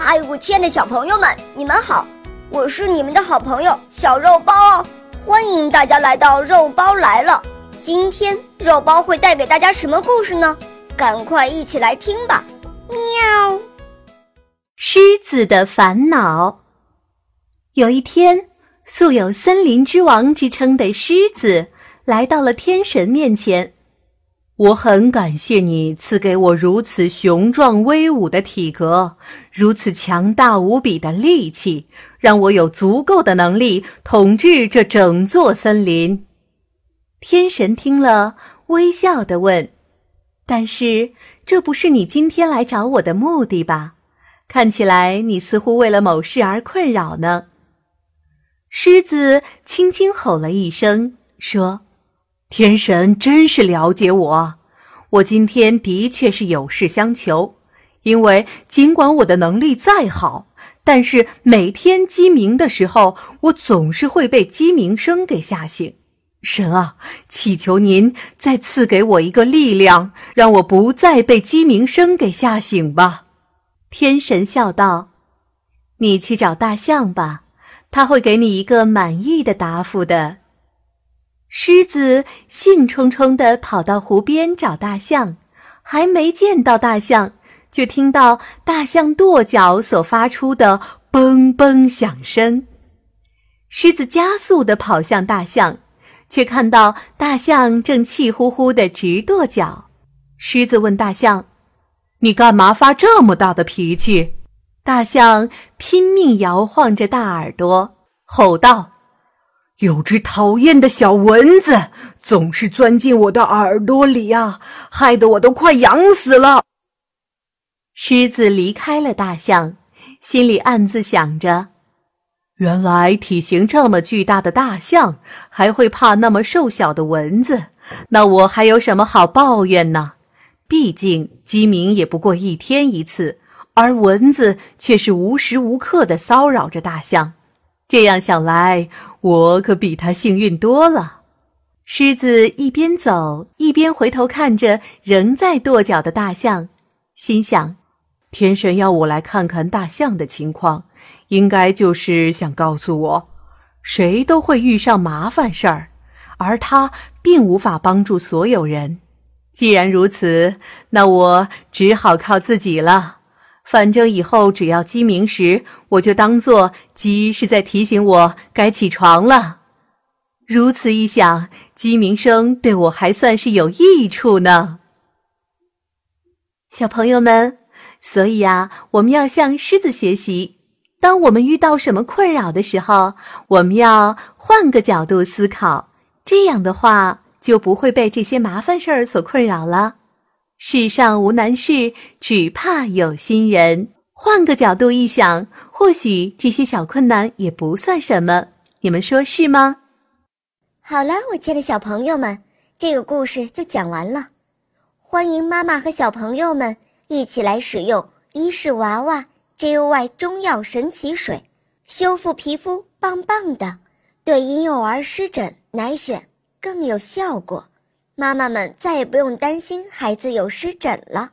嗨，我亲爱的小朋友们，你们好！我是你们的好朋友小肉包哦，欢迎大家来到肉包来了。今天肉包会带给大家什么故事呢？赶快一起来听吧！喵。狮子的烦恼。有一天，素有“森林之王”之称的狮子来到了天神面前。我很感谢你赐给我如此雄壮威武的体格，如此强大无比的力气，让我有足够的能力统治这整座森林。天神听了，微笑的问：“但是，这不是你今天来找我的目的吧？看起来你似乎为了某事而困扰呢。”狮子轻轻吼了一声，说。天神真是了解我，我今天的确是有事相求。因为尽管我的能力再好，但是每天鸡鸣的时候，我总是会被鸡鸣声给吓醒。神啊，祈求您再赐给我一个力量，让我不再被鸡鸣声给吓醒吧。天神笑道：“你去找大象吧，他会给你一个满意的答复的。”狮子兴冲冲地跑到湖边找大象，还没见到大象，就听到大象跺脚所发出的“嘣嘣”响声。狮子加速地跑向大象，却看到大象正气呼呼地直跺脚。狮子问大象：“你干嘛发这么大的脾气？”大象拼命摇晃着大耳朵，吼道。有只讨厌的小蚊子总是钻进我的耳朵里啊，害得我都快痒死了。狮子离开了大象，心里暗自想着：原来体型这么巨大的大象还会怕那么瘦小的蚊子，那我还有什么好抱怨呢？毕竟鸡鸣也不过一天一次，而蚊子却是无时无刻的骚扰着大象。这样想来，我可比他幸运多了。狮子一边走一边回头看着仍在跺脚的大象，心想：天神要我来看看大象的情况，应该就是想告诉我，谁都会遇上麻烦事儿，而他并无法帮助所有人。既然如此，那我只好靠自己了。反正以后只要鸡鸣时，我就当做鸡是在提醒我该起床了。如此一想，鸡鸣声对我还算是有益处呢。小朋友们，所以啊，我们要向狮子学习。当我们遇到什么困扰的时候，我们要换个角度思考，这样的话就不会被这些麻烦事儿所困扰了。世上无难事，只怕有心人。换个角度一想，或许这些小困难也不算什么。你们说是吗？好了，我亲爱的小朋友们，这个故事就讲完了。欢迎妈妈和小朋友们一起来使用伊氏娃娃 JOY 中药神奇水，修复皮肤棒棒的，对婴幼儿湿疹奶癣更有效果。妈妈们再也不用担心孩子有湿疹了。